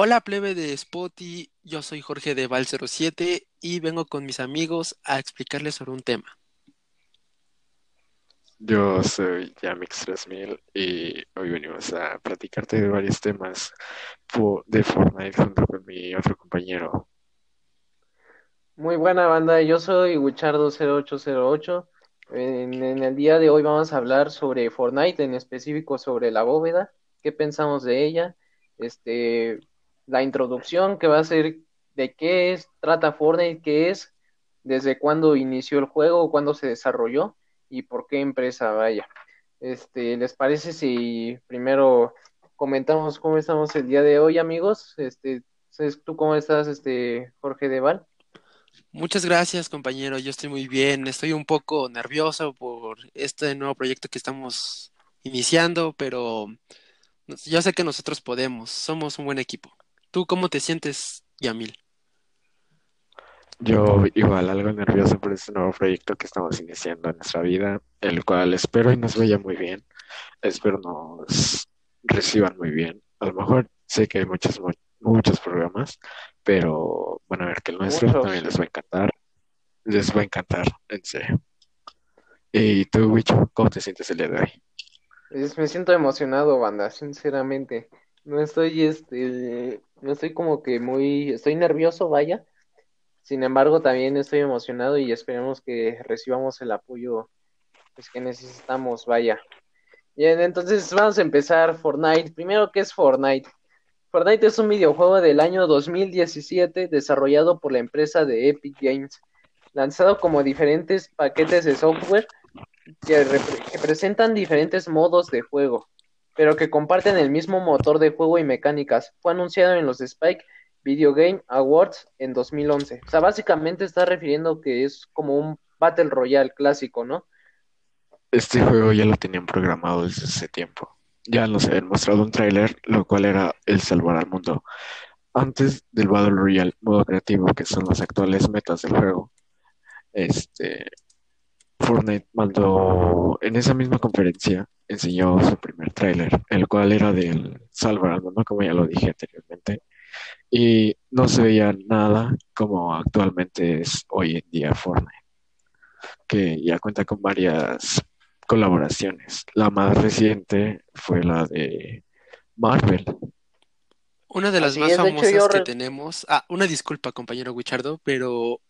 Hola plebe de Spotty, yo soy Jorge de Val07 y vengo con mis amigos a explicarles sobre un tema. Yo soy Yamix3000 y hoy venimos a platicarte de varios temas de Fortnite junto con mi otro compañero. Muy buena banda, yo soy Wichardo0808. En, en el día de hoy vamos a hablar sobre Fortnite, en específico sobre la bóveda, qué pensamos de ella, este, la introducción que va a ser de qué es, trata Fortnite, qué es, desde cuándo inició el juego, cuándo se desarrolló y por qué empresa vaya. Este, ¿les parece si primero comentamos cómo estamos el día de hoy, amigos? Este, ¿tú cómo estás, este, Jorge Deval? Muchas gracias, compañero. Yo estoy muy bien. Estoy un poco nervioso por este nuevo proyecto que estamos iniciando, pero yo sé que nosotros podemos. Somos un buen equipo. ¿Tú cómo te sientes, Yamil? Yo igual algo nervioso por este nuevo proyecto que estamos iniciando en nuestra vida, el cual espero y nos vaya muy bien. Espero nos reciban muy bien. A lo mejor sé que hay muchos, mu- muchos programas, pero van a ver que el nuestro Muchos. también les va a encantar. Les va a encantar, en serio. ¿Y tú, Wicho, cómo te sientes el día de hoy? Pues me siento emocionado, banda, sinceramente. No estoy, este, no estoy como que muy, estoy nervioso, vaya. Sin embargo, también estoy emocionado y esperemos que recibamos el apoyo pues, que necesitamos, vaya. Bien, entonces vamos a empezar Fortnite. Primero, ¿qué es Fortnite? Fortnite es un videojuego del año 2017 desarrollado por la empresa de Epic Games, lanzado como diferentes paquetes de software que, que presentan diferentes modos de juego, pero que comparten el mismo motor de juego y mecánicas. Fue anunciado en los Spike Video Game Awards en 2011. O sea, básicamente está refiriendo que es como un Battle Royale clásico, ¿no? Este juego ya lo tenían programado desde hace tiempo. Ya nos habían mostrado un tráiler, lo cual era el salvar al mundo. Antes del Battle Royale modo creativo, que son las actuales metas del juego, este, Fortnite mandó en esa misma conferencia, enseñó su primer tráiler, el cual era del salvar al mundo, como ya lo dije anteriormente, y no se veía nada como actualmente es hoy en día Fortnite, que ya cuenta con varias colaboraciones. La más reciente fue la de Marvel. Una de las Así más es, de hecho, famosas yo que re- tenemos. Ah, una disculpa, compañero Wichardo, pero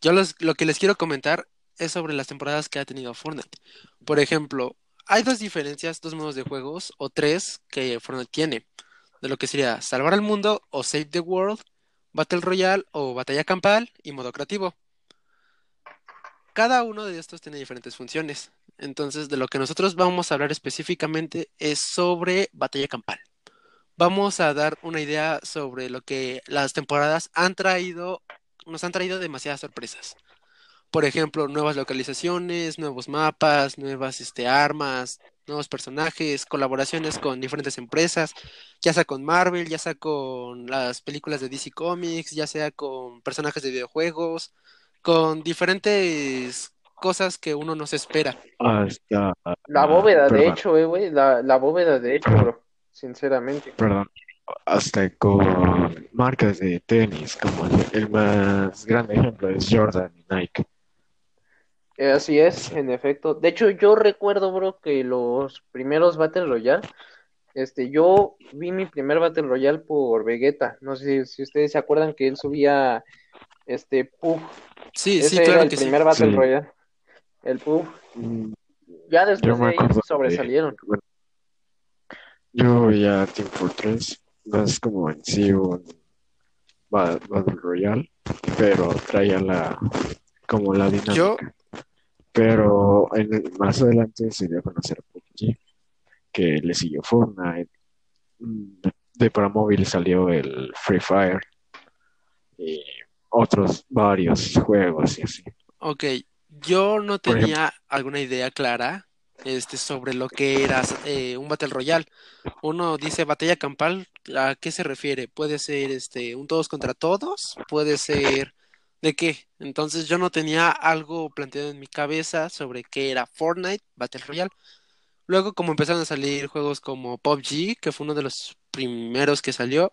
yo los- lo que les quiero comentar es sobre las temporadas que ha tenido Fortnite. Por ejemplo, hay dos diferencias, dos modos de juegos, o tres que Fortnite tiene, de lo que sería salvar al mundo o save the world, Battle Royale o batalla campal y modo creativo. Cada uno de estos tiene diferentes funciones. Entonces, de lo que nosotros vamos a hablar específicamente es sobre batalla campal. Vamos a dar una idea sobre lo que las temporadas han traído, nos han traído demasiadas sorpresas. Por ejemplo, nuevas localizaciones, nuevos mapas, nuevas este, armas, nuevos personajes, colaboraciones con diferentes empresas, ya sea con Marvel, ya sea con las películas de DC Comics, ya sea con personajes de videojuegos, con diferentes cosas que uno no se espera. Hasta, La ah, bóveda, de hecho, eh, güey, la, la bóveda, de hecho, bro, sinceramente. perdón, hasta con marcas de tenis, como el, el más grande ejemplo es Jordan y Nike. Eh, Así es, en efecto. De hecho, yo recuerdo, bro, que los primeros Battle Royale, este, yo vi mi primer Battle Royale por Vegeta. No sé si ustedes se acuerdan que él subía, este, Puff. Sí, sí, Ese era claro el que sí. primer Battle Sí. Royale. El Puff. Mm, Ya Yo después de ahí acuerdo de, sobresalieron. bueno, yo veía Team Fortress, no es como en sí un ba- Battle Royale, pero traía la, como la Yo, dinámica. Pero en el- más adelante se dio a conocer PUBG, que le siguió Fortnite. Mm, De para móvil salió el Free Fire y otros varios juegos y así. ok, yo no ejemplo, tenía alguna idea clara este, sobre lo que era eh, un Battle Royale. Uno dice batalla campal, ¿a qué se refiere? Puede ser este, un todos contra todos, puede ser de qué. Entonces yo no tenía algo planteado en mi cabeza sobre qué era Fortnite, Battle Royale. Luego, como empezaron a salir juegos como PUBG, que fue uno de los primeros que salió,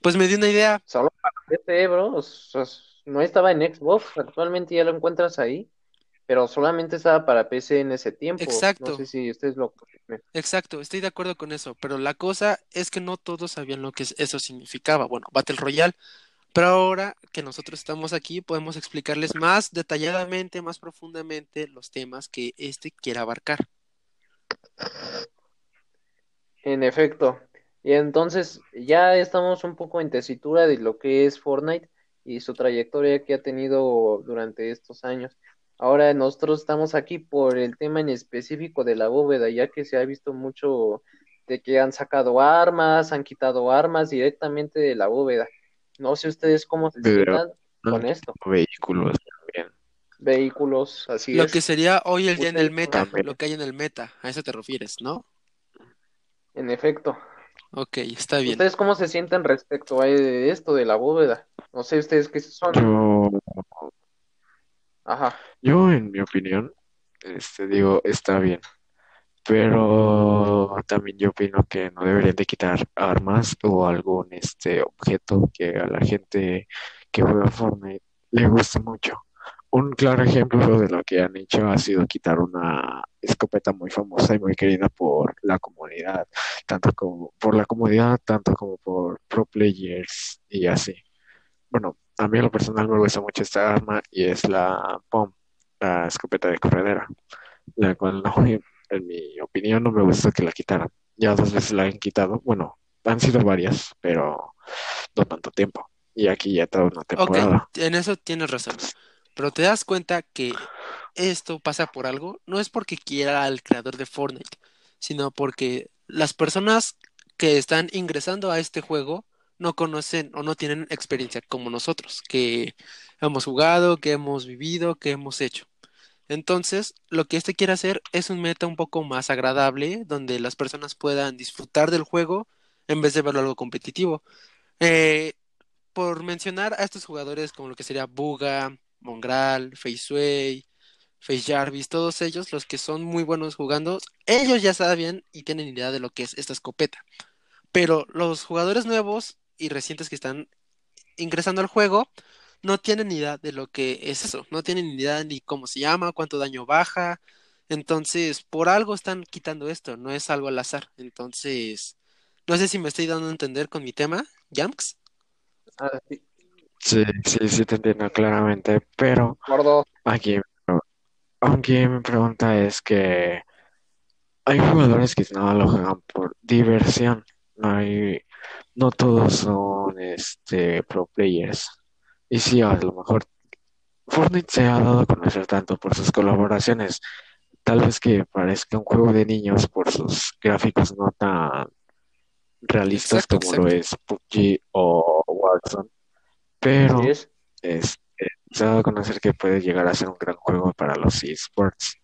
Pues me dio una idea. Solo para PC, bro. O sea, no estaba en Xbox, actualmente ya lo encuentras ahí, pero solamente estaba para PC en ese tiempo. Exacto. No sé si ustedes lo Exacto, estoy de acuerdo con eso, pero la cosa es que no todos sabían lo que eso significaba. Bueno, Battle Royale. Pero ahora que nosotros estamos aquí, podemos explicarles más detalladamente, más profundamente los temas que este quiere abarcar. En efecto. Y entonces ya estamos un poco en tesitura de lo que es Fortnite y su trayectoria que ha tenido durante estos años. Ahora nosotros estamos aquí por el tema en específico de la bóveda, ya que se ha visto mucho de que han sacado armas, han quitado armas directamente de la bóveda. No sé ustedes cómo se sientan con esto. Vehículos también. Vehículos, así lo es. Lo que sería hoy el día en el meta, también. lo que hay en el meta, a eso te refieres, ¿no? En efecto. Ok, está bien. ¿Ustedes cómo se sienten respecto a esto de la bóveda? No sé ustedes qué son. Yo, Ajá. yo en mi opinión, este, digo, está bien. Pero también yo opino que no deberían de quitar armas o algún este objeto que a la gente que juega Fortnite le guste mucho. Un claro ejemplo de lo que han hecho ha sido quitar una escopeta muy famosa y muy querida por la comunidad, tanto como por la comunidad, tanto como por pro players y así. Bueno, a mí en lo personal me gusta mucho esta arma y es la POM, la escopeta de corredera, la cual no, en mi opinión no me gusta que la quitaran. Ya dos veces la han quitado, bueno, han sido varias, pero no tanto tiempo. Y aquí ya toda una temporada. Ok, en eso tienes razón. Pero te das cuenta que esto pasa por algo, no es porque quiera al creador de Fortnite, sino porque las personas que están ingresando a este juego no conocen o no tienen experiencia como nosotros, que hemos jugado, que hemos vivido, que hemos hecho. Entonces, lo que este quiere hacer es un meta un poco más agradable, donde las personas puedan disfrutar del juego en vez de verlo algo competitivo. Eh, por mencionar a estos jugadores como lo que sería Buga, Mongral, Faceway, Face Jarvis, todos ellos, los que son muy buenos jugando, ellos ya saben y tienen idea de lo que es esta escopeta. Pero los jugadores nuevos y recientes que están ingresando al juego no tienen ni idea de lo que es eso, no tienen ni idea ni cómo se llama, cuánto daño baja. Entonces, por algo están quitando esto, no es algo al azar. Entonces, no sé si me estoy dando a entender con mi tema, Jamks. Ah, sí. Sí, sí, sí te entiendo claramente, pero Gordo. aquí, aunque mi pregunta es que hay jugadores que no lo juegan por diversión, no hay, no todos son este pro players. Y sí, a lo mejor Fortnite se ha dado a conocer tanto por sus colaboraciones, tal vez que parezca un juego de niños por sus gráficos no tan realistas Exacto, como lo es PUBG o Warzone, pero es. este, se ha dado a conocer que puede llegar a ser un gran juego para los esports.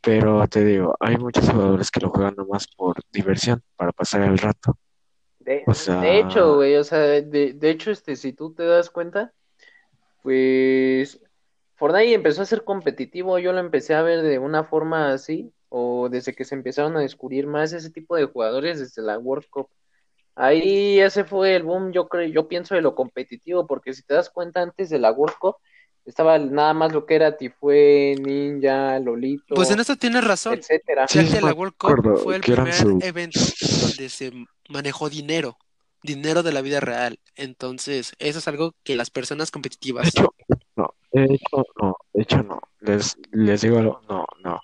Pero te digo, hay muchos jugadores que lo juegan nomás por diversión, para pasar el rato. De, O sea, de hecho, güey, o sea, de, de hecho, este, si tú te das cuenta, pues Fortnite empezó a ser competitivo, yo lo empecé a ver de una forma así, o desde que se empezaron a descubrir más ese tipo de jugadores desde la World Cup. Ahí ese fue el boom, yo creo, yo pienso de lo competitivo, porque si te das cuenta antes de la World Cup, estaba nada más lo que era Tifue, Ninja, Lolito, Pues en eso tienes razón, etcétera. Sí, ya que la World Cup acuerdo fue el primer su- evento donde se manejó dinero, dinero de la vida real. Entonces, eso es algo que las personas De competitivas hecho, no, de hecho, no, de hecho, no. Les, les digo algo, no, no.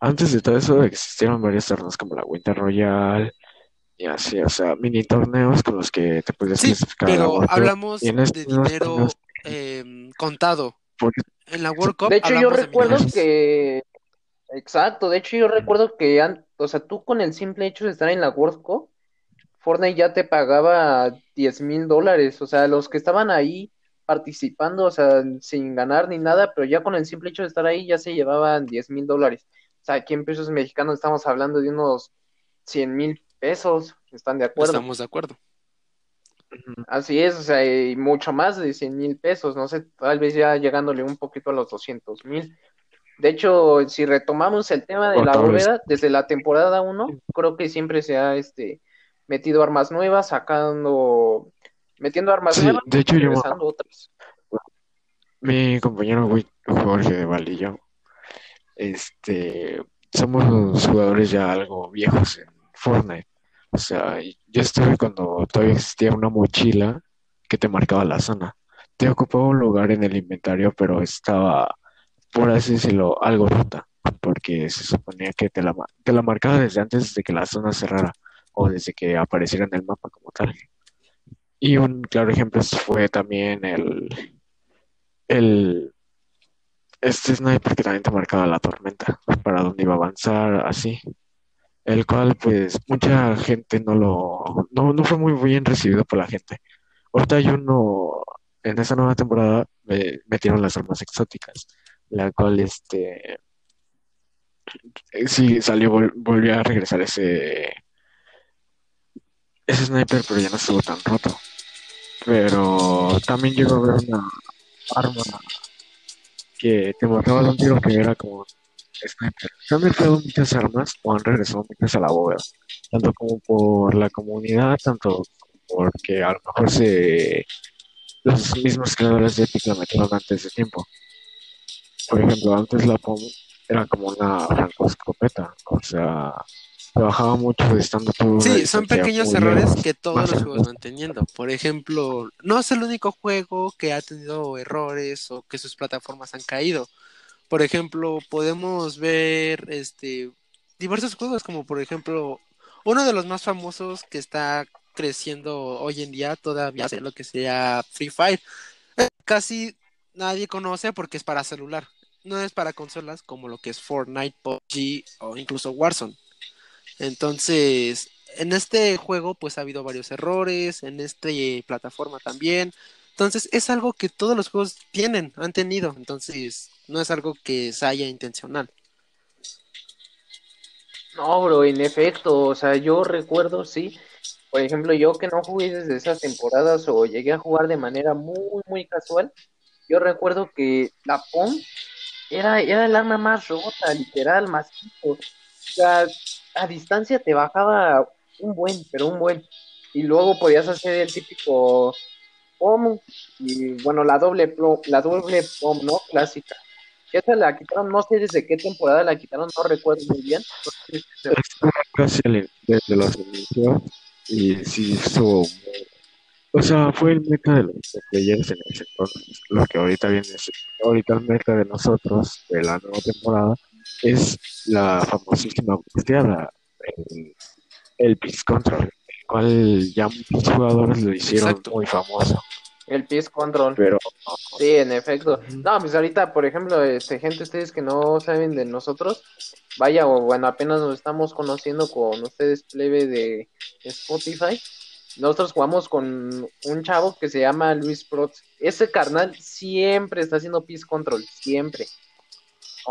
Antes de todo eso existieron varios torneos como la Winter Royale y así, o sea, mini torneos con los que te podías Sí, clasificar pero hablamos de dinero torneos, em, contado. por- En la World Cup De hecho, yo recuerdo que, exacto, de hecho yo recuerdo que, an- o sea, tú con el simple hecho de estar en la World Cup, Fortnite ya te pagaba 10 mil dólares, o sea, los que estaban ahí participando, o sea, sin ganar ni nada, pero ya con el simple hecho de estar ahí ya se llevaban 10 mil dólares. O sea, aquí en pesos mexicanos estamos hablando de unos 100 mil pesos, ¿están de acuerdo? Estamos de acuerdo. Así es, o sea, y mucho más de 100 mil pesos, no sé, tal vez ya llegándole un poquito a los 200 mil. De hecho, si retomamos el tema de la bóveda, desde la temporada 1, creo que siempre se ha este, metido armas nuevas, sacando metiendo armas Sí, nuevas, de hecho regresando otras. mi compañero Jorge de Valdillo, este, somos jugadores ya algo viejos en Fortnite. O sea, yo estuve cuando todavía existía una mochila que te marcaba la zona. Te ocupaba un lugar en el inventario, pero estaba, por así decirlo, algo rota, porque se suponía que te la, te la marcaba desde antes de que la zona cerrara o desde que apareciera en el mapa como tal. Y un claro ejemplo fue también el, el este sniper que también te marcaba la tormenta para dónde iba a avanzar, así. El cual, pues, mucha gente no lo, no, no fue muy bien recibido por la gente. Ahorita hay uno, en esta nueva temporada, me metieron las armas exóticas, la cual, este, eh, sí, salió, vol- volvió a regresar ese, ese sniper, pero ya no estuvo tan roto. Pero también llegó a haber una arma que te mataba de un tiro que era como sniper. Se han mezclado muchas armas o han regresado muchas a la bóveda, tanto como por la comunidad, tanto porque a lo mejor se los mismos creadores de Epic la metieron antes de tiempo. Por ejemplo, antes la POM era como una francoescopeta, o sea, trabajaba mucho estando tú Sí, son pequeños errores que todos los juegos van teniendo. Por ejemplo, no es el único juego que ha tenido errores o que sus plataformas han caído. Por ejemplo, podemos ver este diversos juegos como por ejemplo uno de los más famosos que está creciendo hoy en día todavía es lo que sea Free Fire. Eh, Casi nadie conoce porque es para celular. No es para consolas como lo que es Fortnite, PUBG o incluso Warzone. Entonces, en este juego pues ha habido varios errores, en esta plataforma también. Entonces, es algo que todos los juegos tienen, han tenido. Entonces, no es algo que se haya intencional. No, bro, en efecto, o sea, yo recuerdo, sí, por ejemplo, yo que no jugué desde esas temporadas o llegué a jugar de manera muy, muy casual, yo recuerdo que la POM era, era el arma más rota, literal, más O sea, a distancia te bajaba un buen, pero un buen. Y luego podías hacer el típico POM y bueno, la doble plo- la doble POM, ¿no? Clásica. Esa la quitaron, no sé desde qué temporada la quitaron, no recuerdo muy bien. Casi desde los y sí estuvo O sea, fue el meta de los players en ese entonces. Lo que ahorita viene, ahorita el meta de nosotros, de la nueva temporada, es la famosísima busteada, el, el Peace Control, el cual ya muchos jugadores lo hicieron Exacto. muy famoso, El Peace Control. pero Sí, en efecto. No, pues ahorita, por ejemplo, este, gente, ustedes que no saben de nosotros, vaya, o bueno, apenas nos estamos conociendo con ustedes, plebe de Spotify. Nosotros jugamos con un chavo que se llama Luis Protz. Ese carnal siempre está haciendo Peace Control, siempre.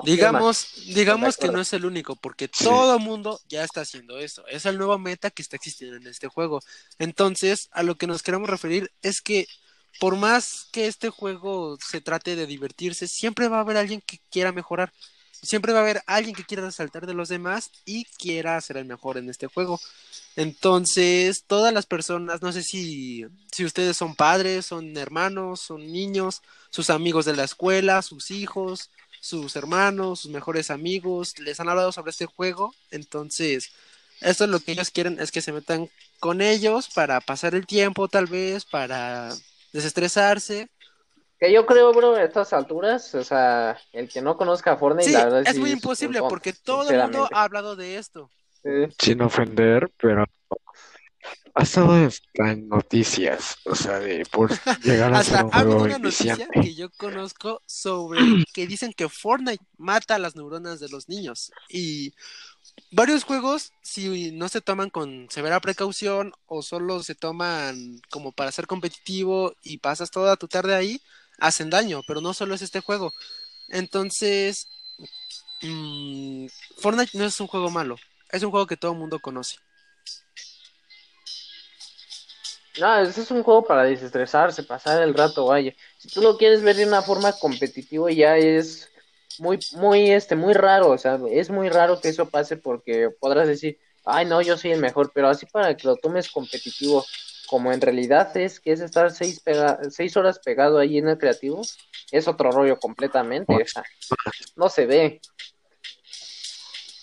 Digamos, digamos que no es el único, porque Sí. todo mundo ya está haciendo eso. Es el nuevo meta que está existiendo en este juego. Entonces, a lo que nos queremos referir es que por más que este juego se trate de divertirse, siempre va a haber alguien que quiera mejorar. Siempre va a haber alguien que quiera resaltar de los demás y quiera ser el mejor en este juego. Entonces, todas las personas, no sé si, si ustedes son padres, son hermanos, son niños, sus amigos de la escuela, sus hijos, sus hermanos, sus mejores amigos, les han hablado sobre este juego. Entonces, esto es lo que ellos quieren, es que se metan con ellos para pasar el tiempo, tal vez, para desestresarse. Que yo creo, bro, a estas alturas, o sea, el que no conozca Fortnite, Sí, la verdad es sí muy imposible porque todo el mundo ha hablado de esto. Sí. sin ofender, pero ha estado hasta en noticias, o sea, de por llegar a ser Hasta un ha juego una noticia que yo conozco sobre que dicen que Fortnite mata las neuronas de los niños. Y varios juegos, si no se toman con severa precaución o solo se toman como para ser competitivo y pasas toda tu tarde ahí, hacen daño, pero no solo es este juego. Entonces, mm, Fortnite no es un juego malo, es un juego que todo el mundo conoce. No, ese es un juego para desestresarse, pasar el rato, vaya. Si tú lo quieres ver de una forma competitiva, ya es muy, muy, este, muy raro, o sea, es muy raro que eso pase porque podrás decir, ay, no, yo soy el mejor, pero así para que lo tomes competitivo, como en realidad es, que es estar seis, pega seis horas pegado ahí en el creativo, es otro rollo completamente. O no se ve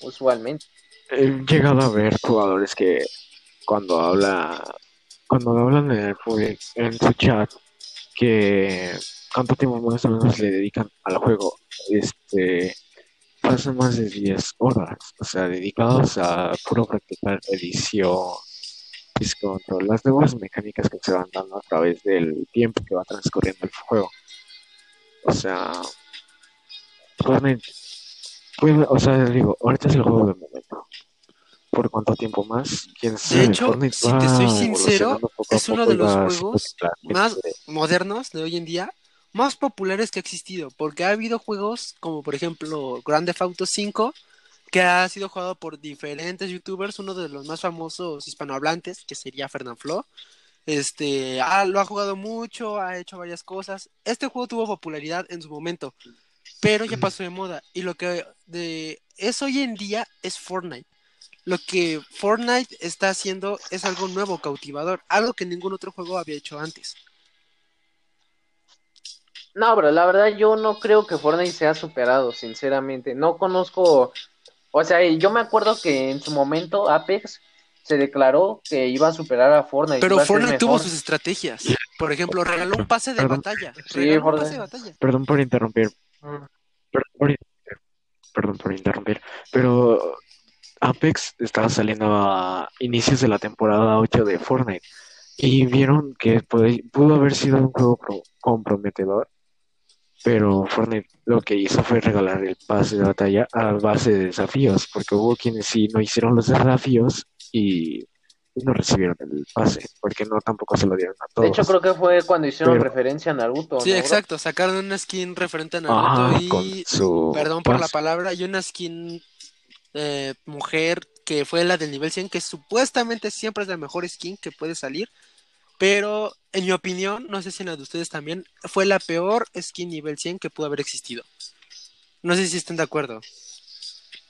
usualmente. He llegado a ver jugadores que cuando habla, cuando hablan en, el público, en su chat, que cuánto tiempo más o menos le dedican al juego, este pasan más de 10 horas, o sea, dedicados a puro practicar edición, control, las nuevas mecánicas que se van dando a través del tiempo que va transcurriendo el juego. O sea, Fortnite, pues, o sea, digo, ahorita es el juego del momento. ¿Por cuánto tiempo más? ¿Quién sabe? De hecho, Fortnite si te soy sincero, es uno de los juegos más modernos de hoy en día, más populares que ha existido, porque ha habido juegos como por ejemplo Grand Theft Auto 5, que ha sido jugado por diferentes youtubers, uno de los más famosos hispanohablantes, que sería Fernanfloo. Este, ah, lo ha jugado mucho, ha hecho varias cosas. Este juego tuvo popularidad en su momento, pero ya pasó de moda. Y lo que de, es hoy en día es Fortnite. Lo que Fortnite está haciendo es algo nuevo, cautivador, algo que ningún otro juego había hecho antes. No, pero la verdad yo no creo que Fortnite sea superado, sinceramente. No conozco, o sea, yo me acuerdo que en su momento Apex se declaró que iba a superar a Fortnite. Pero Fortnite tuvo sus estrategias. Por ejemplo, regaló un pase de Perdón. batalla. Sí, Regaló un pase de batalla. Perdón por interrumpir, Mm. perdón por, inter- perdón por interrumpir, pero Apex estaba saliendo a inicios de la temporada 8 de Fortnite y vieron que puede- pudo haber sido un juego pro- comprometedor, pero Fortnite lo que hizo fue regalar el pase de batalla a base de desafíos, porque hubo quienes sí no hicieron los desafíos y no recibieron el pase, porque no tampoco se lo dieron a De todos. hecho, creo que fue cuando hicieron Pero- referencia a Naruto. Sí, exacto. Sacaron una skin referente a Naruto Ajá, y. con su Perdón por la palabra. Y una skin eh, mujer que fue la del nivel 100, que supuestamente siempre es la mejor skin que puede salir. Pero en mi opinión, no sé si en la de ustedes también, fue la peor skin nivel 100 que pudo haber existido. No sé si están de acuerdo.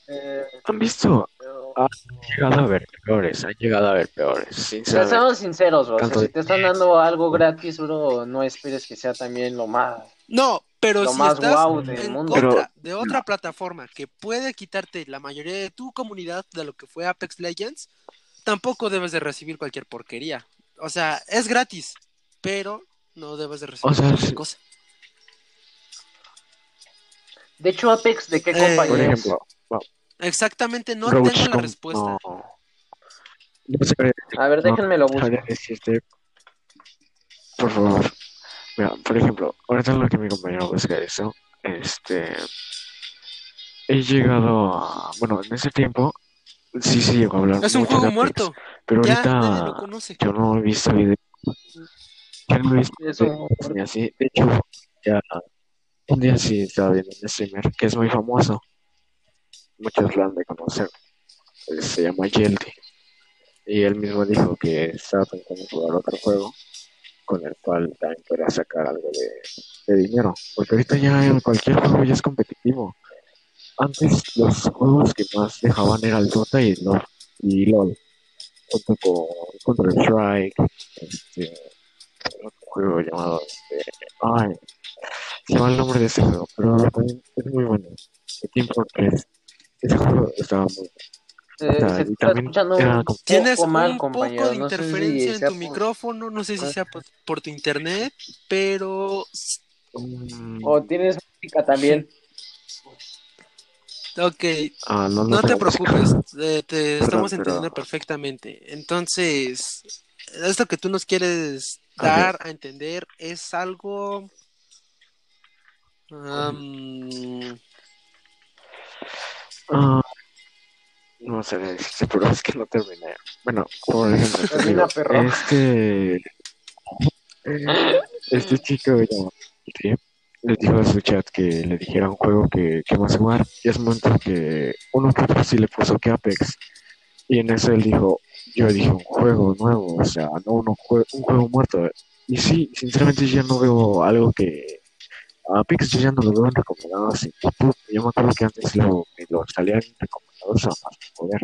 Eh, ¿Han visto? pero- Han llegado a ver peores, han llegado a ver peores, seamos sinceros, bro. O sea, Tanto si te están dando algo gratis, bro, no esperes que sea también lo más. No, pero Lo si más estás del en mundo. contra Pero- de otra plataforma que puede quitarte la mayoría de tu comunidad de lo que fue Apex Legends, tampoco debes de recibir cualquier porquería. O sea, es gratis, pero no debes de recibir O sea, cualquier sí. cosa. De hecho, Apex, ¿de qué Eh, compañía Por es? ejemplo, Exactamente, no Roach tengo la Com- respuesta. No, no A ver, no déjenme lo decirte, por favor. Mira, por ejemplo, ahorita lo que mi compañero busca eso, este, he llegado a, bueno, en ese tiempo, sí, sí llegó a hablar Es un de juego Apex, muerto, pero ya ahorita yo no he visto videos, yo no he visto Es un- videos ni así, de hecho, ya, un día sí estaba viendo un streamer que es muy famoso, muchos lo han de conocer, se llama Yelty. Y él mismo dijo que estaba pensando en jugar otro juego con el cual también podrá sacar algo de, dinero. Porque ahorita ya en cualquier juego ya es competitivo. Antes los juegos que más dejaban era el Dota y, LOL, y LOL. Junto con Counter Strike, este, juego llamado este, ay, se llama el nombre de ese juego, pero también es muy bueno. El Team Fortress. Ese juego estaba muy O sea, se está también escuchando un como- Tienes poco mal, un compañero. poco de No sé si interferencia en tu por- micrófono, no sé si Ah. sea por, por tu internet, pero Mm, O tienes música también. ok, ah, no, no No te preocupes, te Perdón, estamos pero- entendiendo perfectamente. Entonces, esto que tú nos quieres Ok. dar a entender es algo... Ah, no sé pero es que no terminé. Bueno, por ejemplo, te Termina, perro. este, este chico sí, les dijo a su chat que le dijera un juego que, que más jugar. Y es momento que uno que otro sí le puso que Apex. Y en eso él dijo, yo dije un juego nuevo, o sea, no uno jue- un juego muerto. Y sí, sinceramente yo ya no veo algo que Apex yo ya no lo veo en en YouTube. Yo me acuerdo que antes lo, lo salían recomendados a poder.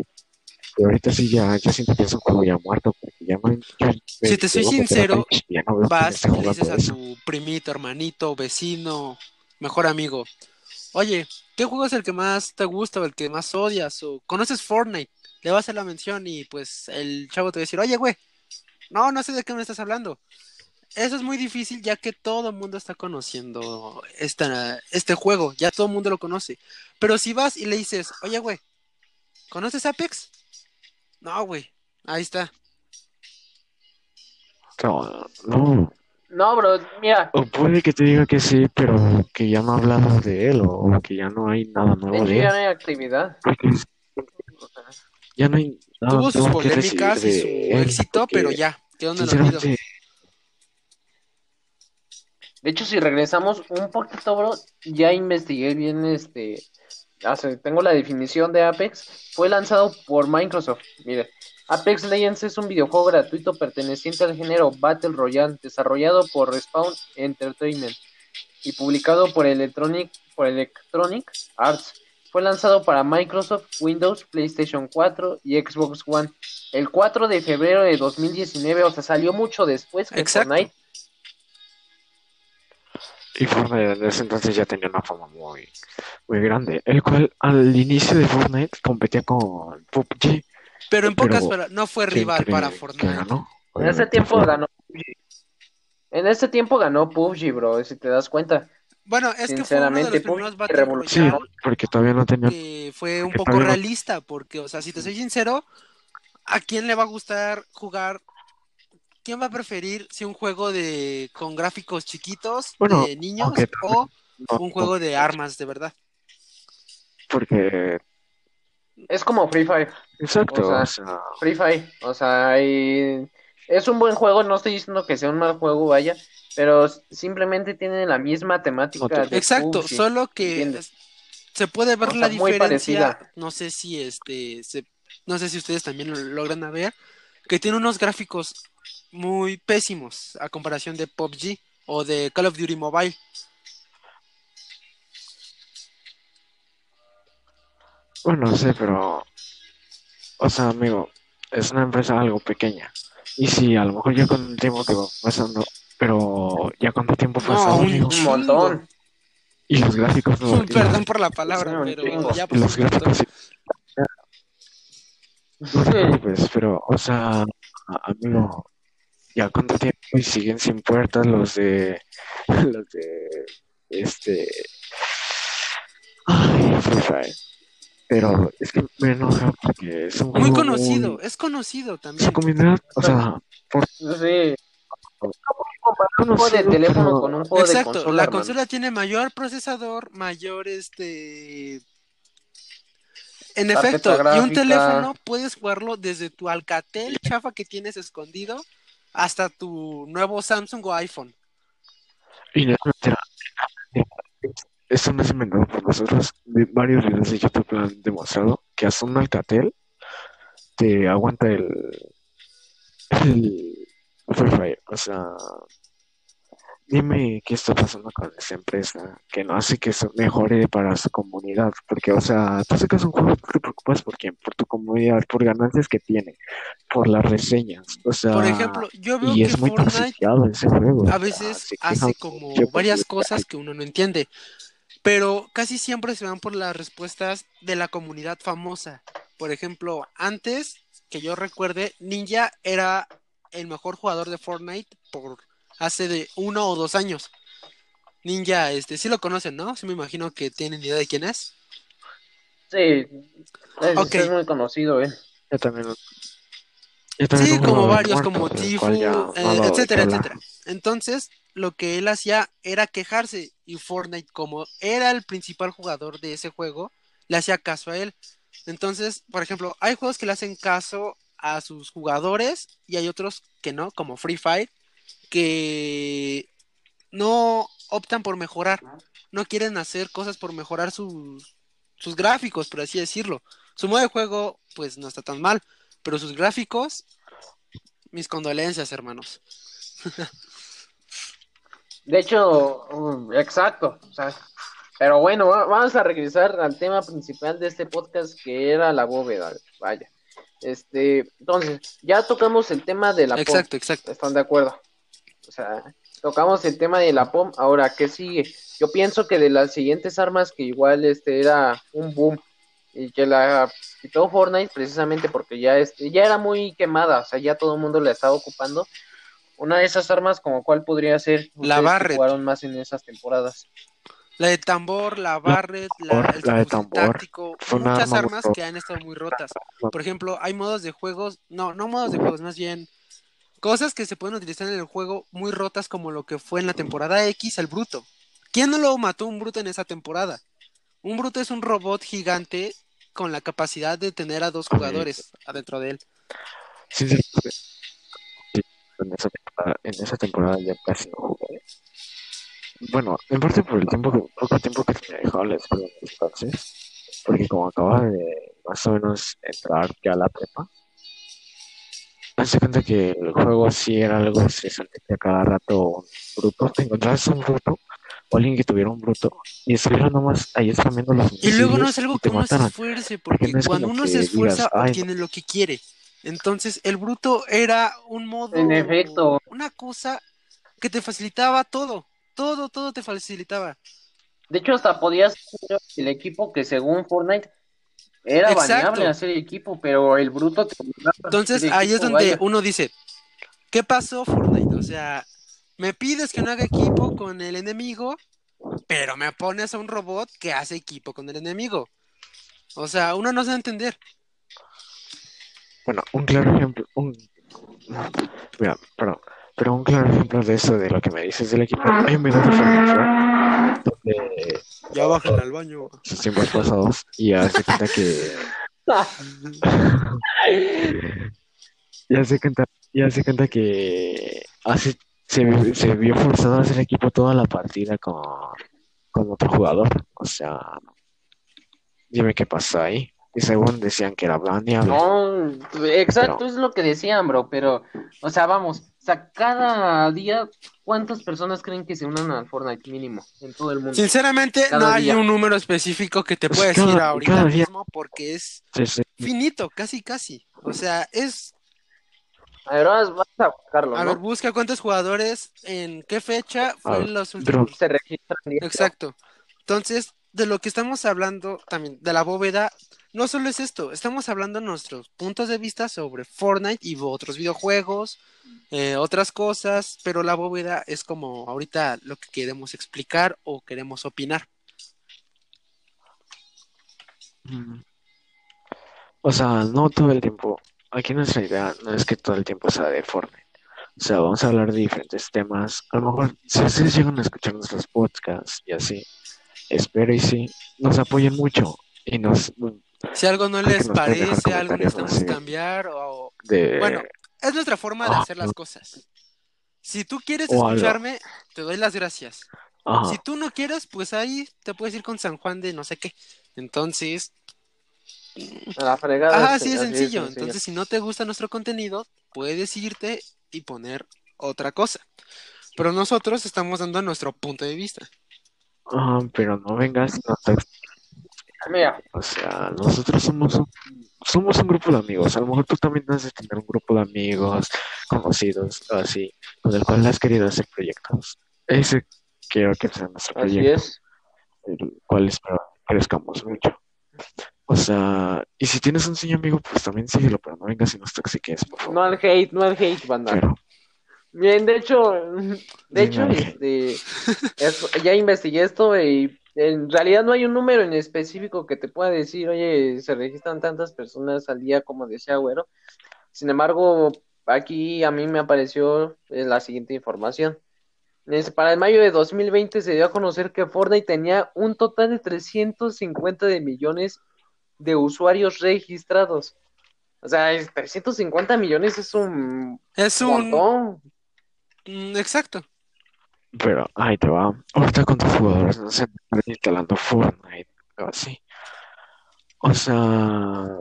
Y ahorita sí ya, ya siento que es un juego ya muerto, porque ya no... ya- Si te soy sincero, ya no Vas y le dices a eso. tu primito, hermanito, vecino, mejor amigo, oye, ¿qué juego es el que más te gusta o el que más odias? O conoces Fortnite, le vas a hacer la mención y pues el chavo te va a decir, oye, güey, no, no sé de qué me estás hablando. Eso es muy difícil ya que todo el mundo está conociendo esta, este juego, ya todo el mundo lo conoce. Pero si vas y le dices, oye, güey, ¿conoces Apex? No, güey, ahí está. No, no, No, bro, mira, o puede que te diga que sí, pero que ya no hablamos de él, o, o que ya no hay nada de nuevo de ya él. no hay actividad. Ya no hay nada Tuvo sus polémicas y su éxito, pero ya, quedó en el olvido. De hecho, si regresamos un poquito, bro, ya investigué bien este. Hace- tengo la definición de Apex. Fue lanzado por Microsoft. Mire, Apex Legends es un videojuego gratuito perteneciente al género Battle Royale, desarrollado por Respawn Entertainment y publicado por Electronic, por Electronic Arts. Fue lanzado para Microsoft, Windows, PlayStation 4 y Xbox One el 4 de febrero de 2019, o sea, salió mucho después que Exacto. Fortnite. Y Fortnite en ese entonces ya tenía una fama muy, muy grande, el cual al inicio de Fortnite competía con PUBG. Pero en pocas Pero, palabras, no fue ¿Quién rival para Fortnite. ganó? En ese tiempo fue- ganó PUBG. En ese tiempo ganó PUBG, bro, si te das cuenta. Bueno, es que fue uno de los primeros PUBG Battle revolucionó. Sí, Royale porque todavía no tenía... que fue un poco todavía no- realista, porque, o sea, si te soy sincero, ¿a quién le va a gustar jugar? ¿Quién va a preferir si un juego de con gráficos chiquitos Bueno, de niños aunque o no, un juego de armas de verdad? Porque... Es como Free Fire, Exacto, O sea, o sea, Free Fire. O sea, y- es un buen juego, no estoy diciendo que sea un mal juego, vaya, pero simplemente tiene la misma temática de Exacto, solo que ¿entiendes? se puede ver O sea, la muy diferencia, parecida. no sé si este, se- no sé si ustedes también lo logran ver, que tiene unos gráficos muy pésimos a comparación de PUBG o de Call of Duty Mobile. bueno, no sé, pero... O sea, amigo, es una empresa algo pequeña. Y sí, a lo mejor ya con el tiempo que va pasando, pero ya cuánto tiempo No, pasado, un. Un montón. Y los gráficos no... Perdón por la palabra, Sí, pero chingo. ya los gráficos... No te preocupes, pero, o sea, amigo, ya cuánto tiempo y siguen sin puertas los de, los de, este, ay, Free Fire. Pero es que me enoja porque es un Muy conocido, muy- es conocido Su también. comunidad, o sea, por Sí. Un juego de teléfono pero- con un juego de Exacto, consola, la hermano. consola tiene mayor procesador, mayor este... En Tarjeta efecto, y un teléfono puedes jugarlo desde tu Alcatel chafa que tienes escondido hasta tu nuevo Samsung o iPhone. Y no, mira, esto no es inventado por nosotros. De varios videos de YouTube han demostrado que hasta un Alcatel te aguanta el, el Free Fire. O sea, dime qué está pasando con esta empresa que no hace que eso mejore para su comunidad. Porque, o sea, tú sacas un juego, te preocupas por quién, por tu comunidad, por ganancias que tiene, por las reseñas. O sea, Por ejemplo, yo veo y que es muy Fortnite ese juego. a veces hace como varias cosas que uno no entiende, pero casi siempre se van por las respuestas de la comunidad famosa. Por ejemplo, antes que yo recuerde, Ninja era el mejor jugador de Fortnite por hace de uno o dos años. Ninja, este, sí lo conocen, ¿no? Sí me imagino que tienen idea de quién es. Sí, es, muy conocido, eh. Yo también. yo también Sí, como varios, muerto, como Tifu, ya eh, no etcétera, etcétera. Entonces, lo que él hacía era quejarse y Fortnite, como era el principal jugador de ese juego, le hacía caso a él. Entonces, por ejemplo, hay juegos que le hacen caso a sus jugadores y hay otros que no, como Free Fire, que no optan por mejorar, no quieren hacer cosas por mejorar sus, sus gráficos, por así decirlo. Su modo de juego, pues no está tan mal, pero sus gráficos, mis condolencias, hermanos. De hecho, um, exacto. O sea, pero bueno, va- vamos a regresar al tema principal de este podcast que era la bóveda. Vaya. Este, entonces, ya tocamos el tema de la. Exacto, exacto. ¿Están de acuerdo? O sea, tocamos el tema de la POM. Ahora, ¿qué sigue? Yo pienso que de las siguientes armas que igual este era un boom y que la quitó Fortnite precisamente porque ya este, ya era muy quemada, o sea, ya todo el mundo la estaba ocupando. Una de esas armas como cuál podría ser La Barret. jugaron más en esas temporadas. La de tambor, la Barret, la, el la de tambor. táctico, muchas arma armas que han estado muy rotas. Por ejemplo, hay modos de juegos, no, no modos de juegos, más bien cosas que se pueden utilizar en el juego muy rotas como lo que fue en la temporada X, el Bruto. ¿Quién no lo mató un Bruto en esa temporada? Un Bruto es un robot gigante con la capacidad de tener a dos jugadores adentro de él. Sí, sí, en esa temporada, en esa temporada ya casi no jugué. Bueno, en parte por el tiempo que, poco tiempo que tenía dejado la escuela entonces, porque como acababa de más o menos entrar ya a la prepa, di cuenta que el juego sí era algo estresante, que a cada rato un bruto, te encontrabas un bruto o alguien que tuviera un bruto y estuviera nomás ahí spameando los Y luego no es algo que uno se esfuerce, Porque porque no es cuando uno se esfuerza, digas, obtiene lo que quiere. Entonces, el bruto era un modo, En efecto. una cosa que te facilitaba todo, todo, todo te facilitaba. De hecho, hasta podías el equipo que según Fortnite era Exacto. baneable hacer equipo, pero el bruto te Entonces, ahí es donde vaya. uno dice, ¿qué pasó Fortnite? O sea, me pides que no haga equipo con el enemigo, pero me pones a un robot que hace equipo con el enemigo. O sea, uno no se va a entender. Bueno, un claro ejemplo, un... Mira, perdón, pero un claro ejemplo de eso, de lo que me dices del equipo, hay un video de Fortnite donde Ya bajan al baño. sus tiempos pasados y ya se cuenta que ya se cuenta, ya se cuenta que hace, se, se vio forzado a hacer equipo toda la partida con, con otro jugador, o sea, dime qué pasó ahí. Y según decían que era baneable. No, exacto, es lo que decían, bro, pero, o sea, vamos, o sea, cada día, ¿cuántas personas creen que se unan al Fortnite mínimo en todo el mundo? Sinceramente, Cada no hay día. un número específico que te Pues pueda cada- decir ahorita cada día. mismo porque es Sí, sí. finito, casi, casi. O sea, es A ver, vas a buscarlo, A ¿no? ver, busca cuántos jugadores, en qué fecha fue los pero- últimos. Se registran. Exacto. Entonces, de lo que estamos hablando también, de la bóveda, no solo es esto, estamos hablando de nuestros puntos de vista sobre Fortnite y otros videojuegos, eh, otras cosas, pero la bóveda es como ahorita lo que queremos explicar o queremos opinar. Mm. O sea, no todo el tiempo. Aquí nuestra idea no es que todo el tiempo sea de Fortnite. O sea, vamos a hablar de diferentes temas. A lo mejor, si ustedes llegan a escuchar nuestros podcasts y así, espero y sí, nos apoyen mucho y nos Si algo no les parece, algo necesitamos cambiar o... de Bueno, es nuestra forma de Ah, hacer las cosas. Si tú quieres escucharme, te doy las gracias. ajá, Si tú no quieres, pues ahí te puedes ir con San Juan de no sé qué. Entonces, A la fregada. ah, sí es sencillo. Entonces, si no te gusta nuestro contenido, puedes irte y poner otra cosa. Pero nosotros estamos dando nuestro punto de vista. ajá, pero no vengas, no te- Mira, o sea, nosotros somos un, somos un grupo de amigos. A lo mejor tú también has de tener un grupo de amigos conocidos, así, con el cual has querido hacer proyectos. Ese quiero que sea nuestro así proyecto. es. el cual espero que crezcamos mucho. O sea, y si tienes un sueño amigo, pues también síguelo, pero no vengas y nos toxiques, por favor. No al hate, no al hate, banda. Pero, Bien, de hecho, de hecho, este, es- ya investigué esto y en realidad no hay un número en específico que te pueda decir, oye, se registran tantas personas al día como decía Güero. Sin embargo, aquí a mí me apareció eh, la siguiente información. Para el mayo de 2020 se dio a conocer que Fortnite tenía un total de 350 de millones de usuarios registrados. O sea, es- 350 millones es un Es un... montón. Mm, Exacto. Pero, ahí te va. Ahorita cuántos jugadores no se están instalando Fortnite o así. O sea,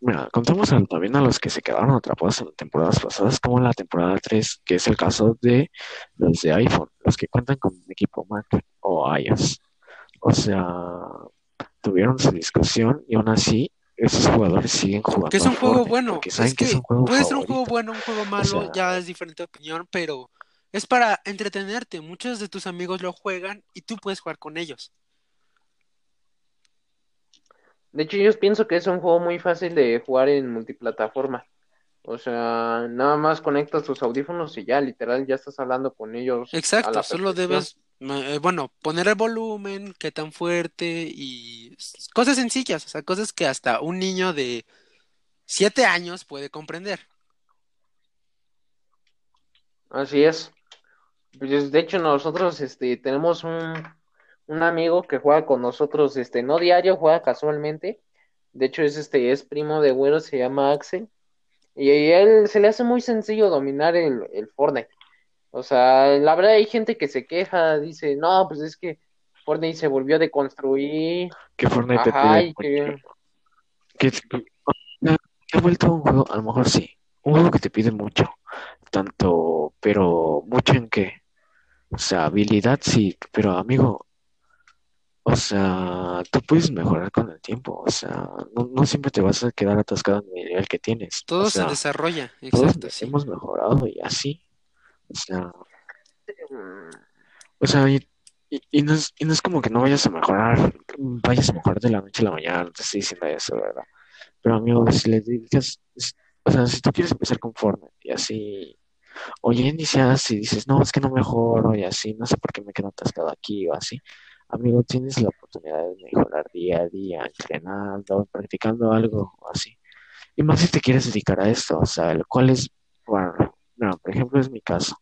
mira, contamos también a los que se quedaron atrapados en temporadas pasadas, como la temporada 3, que es el caso de los de iPhone, los que cuentan con un equipo Mac o iOS. O sea, tuvieron su discusión y aún así esos jugadores siguen jugando Que es un juego Fortnite bueno. Es que es que un juego puede ser un juego bueno, un juego malo, sea- ya es diferente opinión, pero es para entretenerte. Muchos de tus amigos lo juegan y tú puedes jugar con ellos. De hecho, yo pienso que es un juego muy fácil de jugar en multiplataforma. O sea, nada más conectas tus audífonos y ya, literal, ya estás hablando con ellos Exacto, solo debes, eh, bueno, poner el volumen, qué tan fuerte y cosas sencillas, o sea, cosas que hasta un niño de siete años puede comprender. Así es. Pues, de hecho, nosotros este, tenemos un, un amigo que juega con nosotros, este, no diario, juega casualmente. De hecho, es este, es primo de Güero, se llama Axel. Y a él se le hace muy sencillo dominar el, el Fortnite. O sea, la verdad hay gente que se queja, dice, no, pues es que Fortnite se volvió a deconstruir. Que Fortnite te Ajá, y que... que ha vuelto un juego, a lo mejor sí, un juego que te pide mucho, tanto, pero mucho en qué, o sea, habilidad sí, pero amigo, o sea, tú puedes mejorar con el tiempo, o sea, no, no siempre te vas a quedar atascado en el nivel que tienes, Todo o se desarrolla, todos exacto, sí. hemos mejorado y así, o sea, mm, o sea, y, y, y no es, y no es como que no vayas a mejorar, vayas a mejorar de la noche a la mañana, no te estoy diciendo eso, ¿verdad? Pero amigo, si le dedicas, o sea, si tú quieres empezar con Fortnite y así, o ya inicias y dices, no, es que no mejoro y así, no sé por qué me quedo atascado aquí o así, amigo, tienes la oportunidad de mejorar día a día, entrenando, practicando algo o así. Y más si te quieres dedicar a esto, o sea, el cual es, bueno, no, por ejemplo, es mi caso.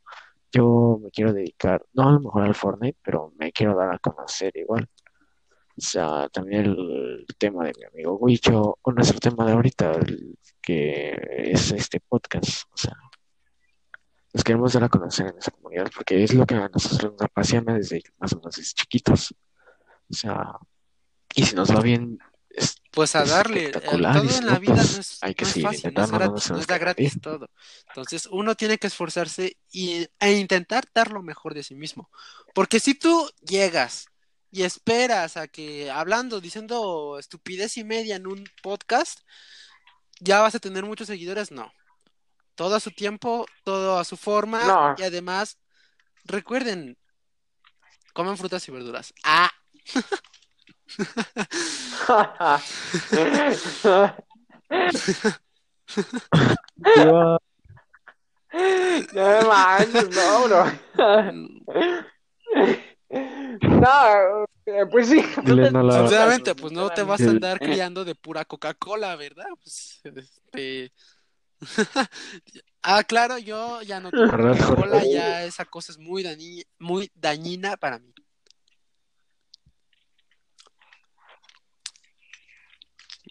Yo me quiero dedicar, no a lo mejor al Fortnite, pero me quiero dar a conocer igual. O sea, también el tema de mi amigo Huicho, o nuestro tema de ahorita, el que es este podcast. O sea, nos queremos dar a conocer en esa comunidad porque es lo que a nosotros nos apasiona desde más o menos desde chiquitos. O sea, y si nos va bien, es, Pues a es darle, eh, todo en no, la vida no pues es, hay que no es seguir fácil, no es no gratis, no es da gratis bien. todo. Entonces uno tiene que esforzarse y, e intentar dar lo mejor de sí mismo. Porque si tú llegas y esperas a que hablando, diciendo estupidez y media en un podcast, ya vas a tener muchos seguidores, no. Todo a su tiempo, todo a su forma No. y además, recuerden, coman frutas y verduras. Ah, No manches, no, bro. No, pues sí. Sinceramente, pues no te vas a andar criando de pura Coca-Cola, ¿verdad? Pues, este... ah, claro, yo ya no tomo. Coca-Cola, ya esa cosa es muy dañi- muy dañina para mí.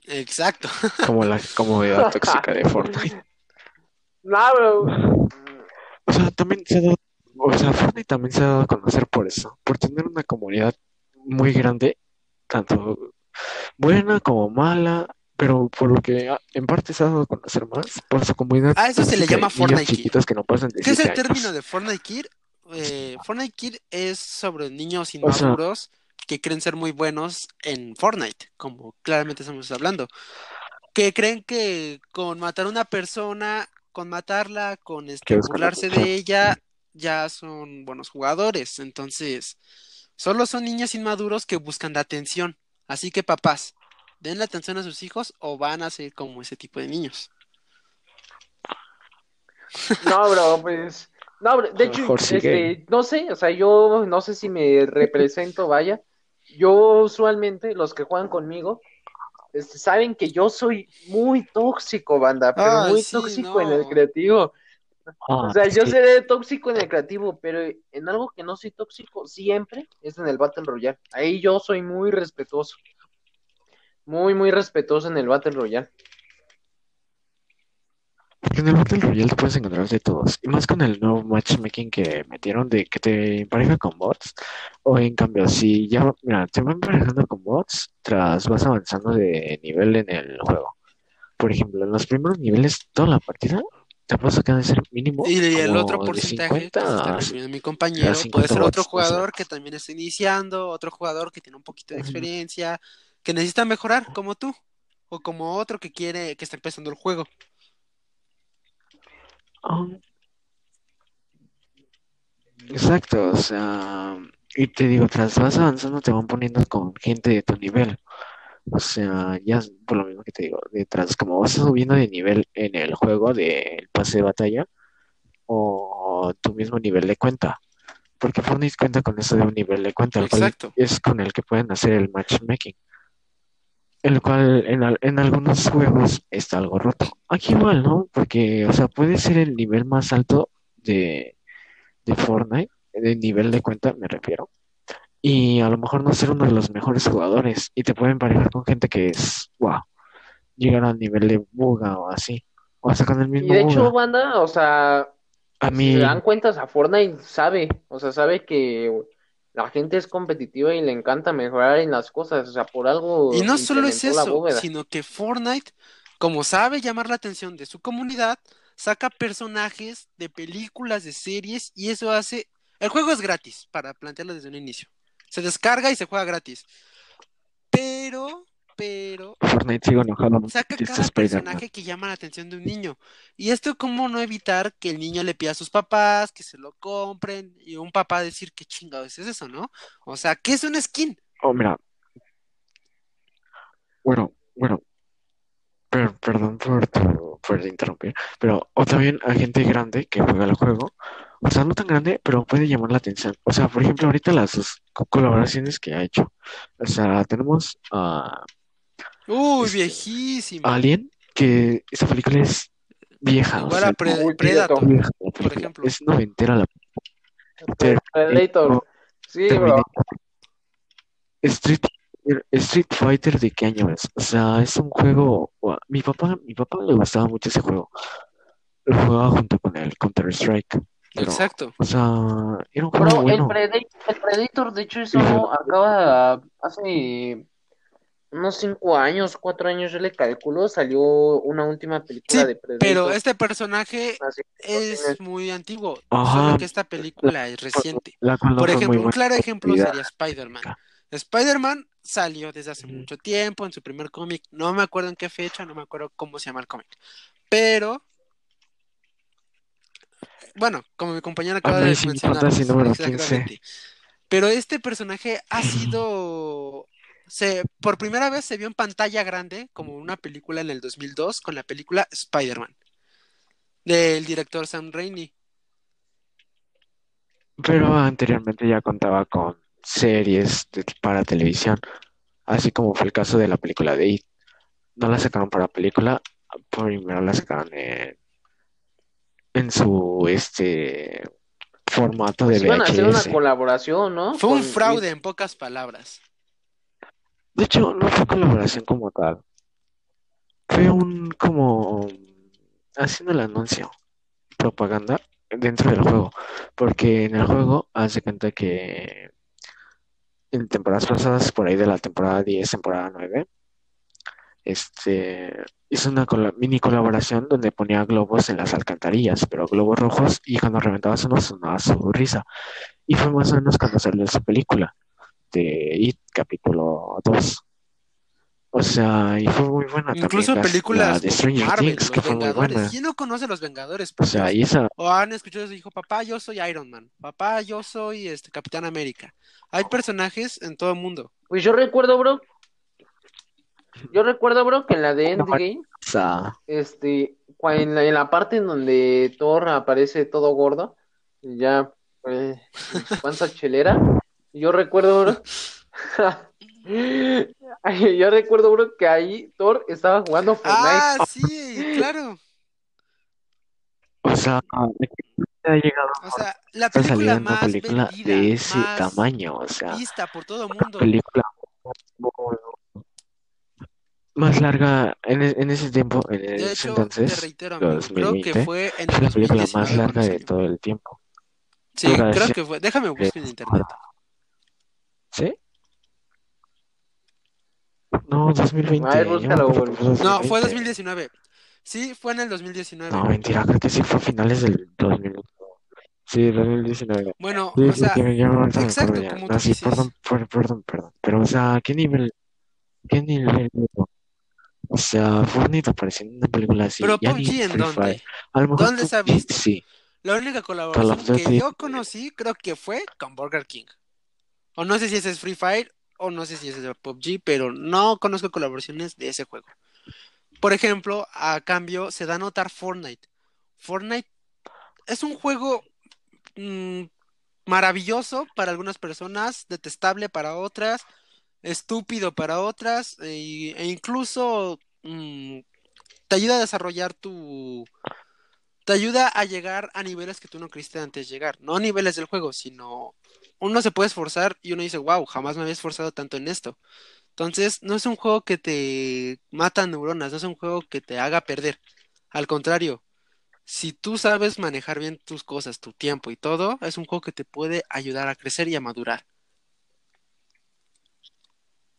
Exacto. como la comodidad tóxica de Fortnite. No, bro. O sea, también se ha dado, o sea, Fortnite también se ha dado a conocer por eso, por tener una comunidad muy grande, tanto buena como mala, pero por lo que ah, en parte se ha dado a conocer más, por su comunidad A eso se le llama Fortnite Kid. que no pasan de ¿Qué es el 7 término de Fortnite Kid? Eh, Fortnite Kid es sobre niños O sea- inmaduros que creen ser muy buenos en Fortnite, como claramente estamos hablando. Que creen que con matar a una persona, con matarla, con este, burlarse de ella, ya son buenos jugadores. Entonces, solo son niños inmaduros que buscan la atención. Así que papás, den la atención a sus hijos o van a ser como ese tipo de niños. No, bro, pues. No, bro, de hecho, este, no sé, o sea, yo no sé si me represento, vaya. Yo usualmente, los que juegan conmigo, este, saben que yo soy muy tóxico, banda, pero Ay, muy sí, tóxico en el creativo. Ah, O sea, yo que- seré tóxico en el creativo, pero en algo que no soy tóxico siempre es en el Battle Royale. Ahí yo soy muy respetuoso. Muy, muy respetuoso en el Battle Royale. Porque en el Battle Royale te puedes encontrar de todos. Y más con el nuevo matchmaking que metieron de que te empareja con bots. O en cambio, si ya, mira, te va emparejando con bots tras vas avanzando de nivel en el juego. Por ejemplo, en los primeros niveles, toda la partida, te vas a quedar de ser mínimo Y el como otro de porcentaje, 50 que está a- refiriendo mi compañero, 50 puede ser otro watts, o sea. jugador que también está iniciando, otro jugador que tiene un poquito de experiencia, que necesita mejorar, como tú. o como otro que quiere, que está empezando el juego. Um, exacto, o sea, y te digo, tras vas avanzando te van poniendo con gente de tu nivel. O sea, ya por lo mismo que te digo, detrás, como vas subiendo de nivel en el juego del pase de batalla o tu mismo nivel de cuenta. Porque Fortnite cuenta con eso de un nivel de cuenta, el cual es con el que pueden hacer el matchmaking. El cual en, al- en algunos juegos está algo roto. Aquí igual, ¿no? Porque, o sea, puede ser el nivel más alto de, de Fortnite, de nivel de cuenta, me refiero. Y a lo mejor no ser uno de los mejores jugadores. Y te pueden emparejar con gente que es, wow, llegar al nivel de Buga o así. O hasta con el Y mismo de hecho, banda, o sea, A si mí, se dan cuenta, o sea, Fortnite sabe, o sea, sabe que la gente es competitiva y le encanta mejorar en las cosas, o sea, por algo Y no solo es eso, sino que Fortnite, como sabe llamar la atención de su comunidad, saca personajes de películas, de series, y eso hace... El juego es gratis, para plantearlo desde un inicio. Se descarga y se juega gratis. Pero, pero, Fortnite sigo enojado. saca cada personaje que llama la atención de un niño. Y esto, ¿cómo no evitar que el niño le pida a sus papás, que se lo compren, y un papá decir, ¿qué chingados es eso, no? O sea, ¿qué es un skin? Oh, mira. Bueno, bueno. Per- perdón por, tu- por interrumpir. Pero, o también hay gente grande que juega el juego. O sea, no tan grande, pero puede llamar la atención. O sea, por ejemplo, ahorita las colaboraciones que ha hecho. O sea, tenemos a Uy, Este, viejísima. Alien, que esa película es vieja. O Igual sea, a Pre- Uy, Predator. Vieja película. ejemplo. Es noventera la Ter- Predator. Sí, bro. Street, Street Fighter de qué año es? O sea, es un juego. Mi papá, mi papá le gustaba mucho ese juego. Lo jugaba junto con el Counter Strike. Pero, Exacto. o sea, era un juego Bro, el bueno. Predator, el Predator, de hecho, eso no acaba hace unos cinco años, cuatro años, yo le calculo, salió una última película Sí, de Predator. Pero este personaje Así que es muy antiguo, Ajá. solo que esta película es reciente. La Por ejemplo, un claro ejemplo sería Spider-Man. Spider-Man salió desde hace mucho tiempo en su primer cómic, no me acuerdo en qué fecha, no me acuerdo cómo se llama el cómic, pero bueno, como mi compañero acaba de mencionar, Fantasy número 15. exactamente. Pero este personaje ha sido se por primera vez se vio en pantalla grande como una película en el 2002 con la película Spider-Man del director Sam Raimi. Pero anteriormente ya contaba con series de- para televisión, así como fue el caso de la película de It. No la sacaron para película, primero la sacaron en, en su este formato de Pues iban a hacer una VHS. colaboración, ¿no? Fue un Con- fraude en pocas palabras. De hecho, no fue colaboración como tal. Fue un como haciendo el anuncio, propaganda dentro del juego. Porque en el juego hace cuenta que en temporadas pasadas, por ahí de la temporada 10, temporada 9, este hizo una mini colaboración donde ponía globos en las alcantarillas, pero globos rojos, y cuando reventabas uno sonaba su risa. Y fue más o menos cuando salió esa película de It, capítulo 2. O sea, y fue muy buena Incluso también películas la de Stranger Marvel, Things, que fue muy buena. ¿Quién no conoce a los Vengadores? O sea, y esa, O han escuchado eso, dijo, papá, yo soy Iron Man, papá, yo soy este Capitán América. Hay personajes en todo el mundo. Pues yo recuerdo, bro. Yo recuerdo, bro, que en la de Endgame, este, en la, en la parte en donde Thor aparece todo gordo, ya, pues, panza chelera, yo recuerdo, bro. Yo recuerdo, bro, que ahí Thor estaba jugando Fortnite. Ah, sí, claro. o sea, ha llegado O sea, la película una más película vendida, de ese más tamaño, o sea, vista por todo el mundo. película más larga en, e- en ese tiempo, en De ese hecho, te entonces, reitero, amigo, creo que 2020, fue en la película 2019 más larga de todo el tiempo. Sí, duración creo que fue. Déjame buscar en internet. ¿Sí? No, 2020. A ver, yo me búscalo, acuerdo que fue güey. No, fue 2020. 2019. Sí, fue en el 2019. No, mentira, creo que sí fue a finales del 2000. Sí, 2019. Bueno, Sí, o sí, sea, que me exacto, como No, tú sí, dices. perdón, per- perdón, perdón. Pero, o sea, ¿qué nivel? ¿Qué nivel? O sea, Fortnite apareció en una película así. Pero PUBG en dónde? A lo mejor ¿Dónde se ha visto? Sí. La única colaboración que yo conocí creo que fue con Burger King. O no sé si ese es Free Fire o no sé si ese es PUBG, pero no conozco colaboraciones de ese juego. Por ejemplo, a cambio se da a notar Fortnite. Fortnite es un juego mm, maravilloso para algunas personas, detestable para otras, estúpido para otras, e, e incluso mm, te ayuda a desarrollar tu... Te ayuda a llegar a niveles que tú no creíste antes llegar. No a niveles del juego, sino uno se puede esforzar y uno dice, wow, jamás me había esforzado tanto en esto. Entonces, no es un juego que te mata neuronas, no es un juego que te haga perder. Al contrario, si tú sabes manejar bien tus cosas, tu tiempo y todo, es un juego que te puede ayudar a crecer y a madurar.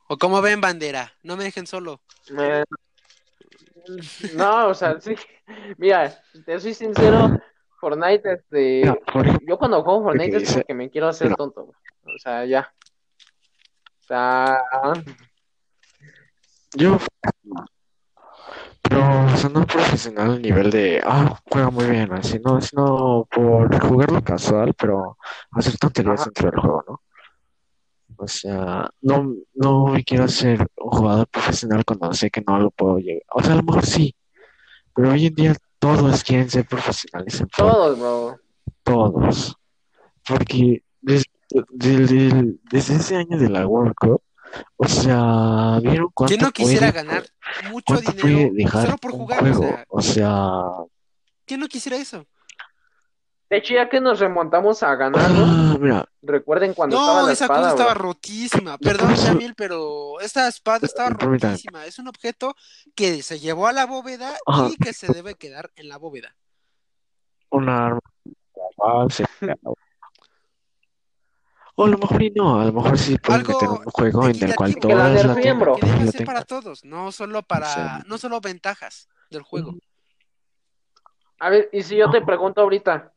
O como ven, bandera, no me dejen solo. Eh, No, o sea, sí. Mira, te soy sincero, Fortnite, este, por yo cuando juego Fortnite es porque me quiero hacer tonto, güey. O sea, ya. O sea, yo. Pero, o sea, no profesional al nivel de, ah, juega muy bien, así, no, sino por jugarlo casual, pero hacer tonterías dentro del juego, ¿no? O sea, no, no me quiero ser un jugador profesional cuando sé que no lo puedo llegar. O sea, a lo mejor sí, pero hoy en día todos quieren ser profesionales en todos, bro. Todos. Porque desde, desde, desde ese año de la World Cup, o sea, ¿vieron cuánto ¿Quién no quisiera puede- ganar mucho dinero solo por jugar? O juego? sea, O sea, ¿quién no quisiera eso? De hecho, ya que nos remontamos a ganarlo, ah, mira, recuerden cuando estaba No, la esa espada, cosa estaba bro. rotísima. Perdón, Jamil, pero esta espada estaba Permítame. rotísima. Es un objeto que se llevó a la bóveda y que se debe quedar en la bóveda. una arma base. O a lo mejor y no, a lo mejor sí pueden Algo meter un juego en el cual todas la nerfeen, tengan, bro. que debe la ser para todos, no solo para, sea, no solo ventajas del juego. A ver, y si yo te pregunto ahorita,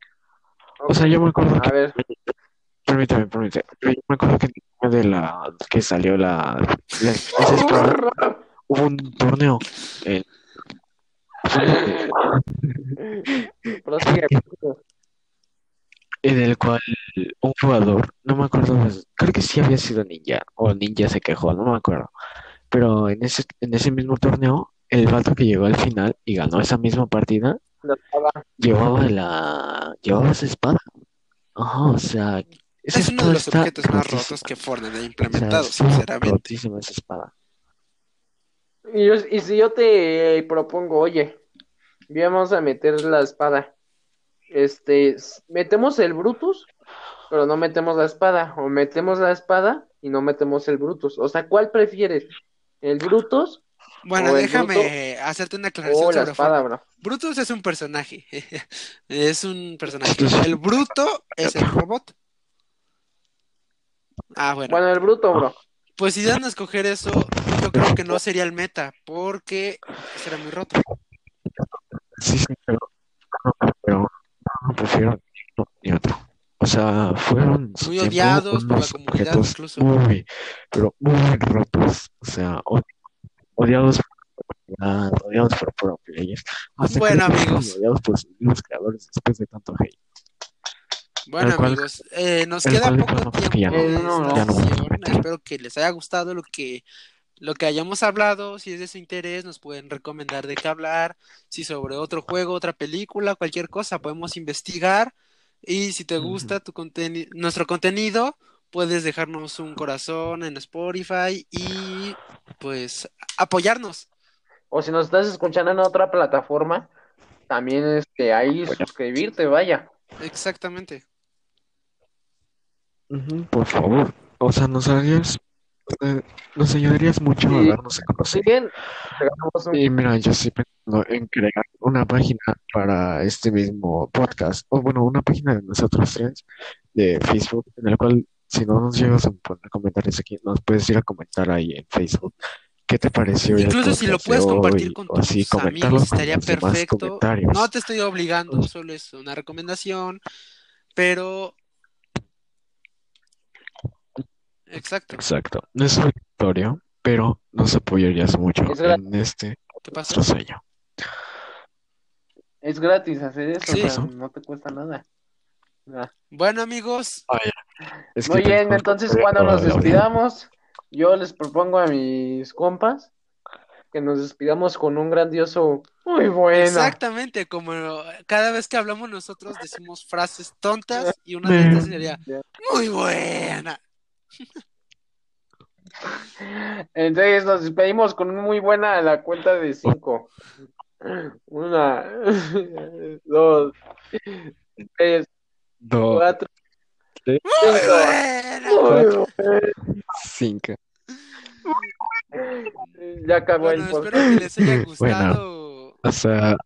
O sea, yo me acuerdo a que, ver, permítame, permítame, yo me acuerdo que de la que salió la, hubo un torneo en- prosigue. en el cual un jugador, no me acuerdo, pues, creo que sí había sido Ninja, o Ninja se quejó, no me acuerdo, pero en ese, en ese mismo torneo, el vato que llegó al final y ganó esa misma partida. Llevaba la, llevaba esa espada. Ajá, o sea, esa Es uno de los está objetos más rotísima. rotos que Fortnite ha O sea, implementado, sinceramente. rotísima esa espada. Y, yo- y si yo te propongo, oye, vamos a meter la espada, este, metemos el Brutus, pero no metemos la espada, o metemos la espada y no metemos el Brutus. O sea, ¿cuál prefieres? ¿El Brutus Bueno, déjame hacerte una aclaración sobre espada, bro? Brutus es un personaje. Es un personaje. El bruto es el robot. Ah, bueno. Bueno, el Bruto, bro. Pues si dan a escoger eso, yo creo que no sería el meta, porque será muy roto. Sí, sí, pero, no, pero no, prefiero ni uno ni otro. O sea, fueron Muy odiados por la comunidad objetos incluso. muy, pero muy rotos. O sea, odiados por odiados por pro players. Hasta Bueno, amigos. odiados por sus mismos creadores después de tanto hate. Bueno, cual- amigos, eh, nos queda poco tiempo ya no- ya no. Espero que les haya gustado lo que, lo que hayamos hablado. Si es de su interés, nos pueden recomendar de qué hablar. Si sobre otro juego, otra película, cualquier cosa, podemos investigar. Y si te gusta tu conteni- nuestro contenido, puedes dejarnos un corazón en Spotify y pues apoyarnos. O si nos estás escuchando en otra plataforma, también este, ahí suscribirte, vaya. Exactamente. Por favor. O sea, nos harías, eh, nos ayudarías mucho a darnos a conocer. bien, hagamos un- Y mira, yo estoy pensando en crear una página para este mismo podcast, o bueno, una página de nosotros tres de Facebook, en la cual si no nos llegas a poner comentarios aquí, nos puedes ir a comentar ahí en Facebook. ¿Qué te pareció Incluso si lo puedes compartir hoy? con así, tus amigos, estaría perfecto. No te estoy obligando, solo es una recomendación, pero... Exacto. Exacto. No es obligatorio, pero nos apoyarías mucho Es en este ¿Qué pasó? nuestro sueño. Es gratis hacer eso, Sí. o sea, no te cuesta nada. Bueno, amigos, Es que Muy bien, tengo entonces cuando nos despidamos, yo les propongo a mis compas que nos despidamos con un grandioso muy buena. exactamente como cada vez que hablamos nosotros decimos frases tontas y una de estas sería muy buena. Entonces nos despedimos con un muy buena a la cuenta de cinco. Una, dos, tres, Dos, cuatro, Muy cinco. buena. Muy buena. cinco. Ya acabó Bueno, el espero que les haya Bueno. gustado O sea,